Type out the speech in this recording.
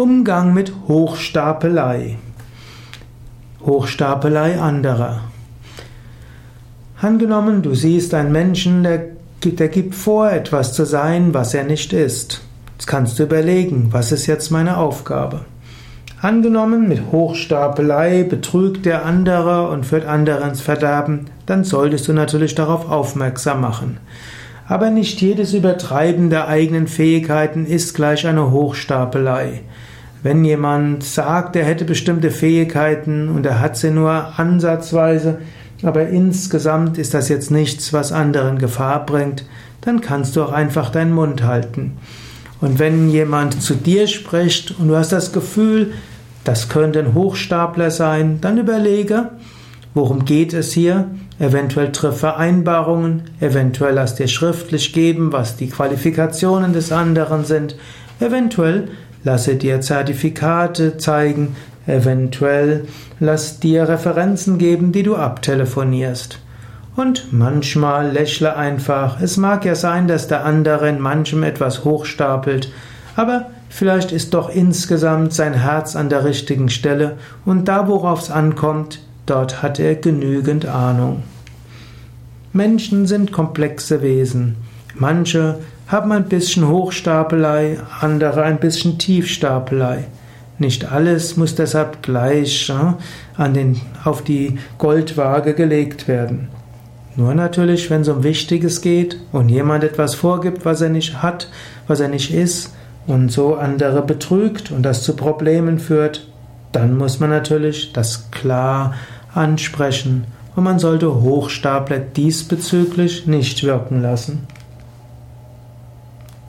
Umgang mit Hochstapelei. Hochstapelei anderer. Angenommen, du siehst einen Menschen, der, der gibt vor, etwas zu sein, was er nicht ist. Jetzt kannst du überlegen, was ist jetzt meine Aufgabe? Angenommen, mit Hochstapelei betrügt der andere und führt andere ins Verderben, dann solltest du natürlich darauf aufmerksam machen. Aber nicht jedes Übertreiben der eigenen Fähigkeiten ist gleich eine Hochstapelei. Wenn jemand sagt, er hätte bestimmte Fähigkeiten und er hat sie nur ansatzweise, aber insgesamt ist das jetzt nichts, was anderen Gefahr bringt, dann kannst du auch einfach deinen Mund halten. Und wenn jemand zu dir spricht und du hast das Gefühl, das könnte ein Hochstapler sein, dann überlege, worum geht es hier Eventuell triff Vereinbarungen, eventuell lass dir schriftlich geben, was die Qualifikationen des anderen sind, eventuell lasse dir Zertifikate zeigen, eventuell lass dir Referenzen geben, die du abtelefonierst. Und manchmal lächle einfach. Es mag ja sein, dass der andere in manchem etwas hochstapelt, aber vielleicht ist doch insgesamt sein Herz an der richtigen Stelle und da, worauf es ankommt, Dort hat er genügend Ahnung. Menschen sind komplexe Wesen. Manche haben ein bisschen Hochstapelei, andere ein bisschen Tiefstapelei. Nicht alles muss deshalb gleich an den, auf die Goldwaage gelegt werden. Nur natürlich, wenn es um Wichtiges geht und jemand etwas vorgibt, was er nicht hat, was er nicht ist, und so andere betrügt und das zu Problemen führt, dann muss man natürlich das klar ansprechen und man sollte Hochstapler diesbezüglich nicht wirken lassen.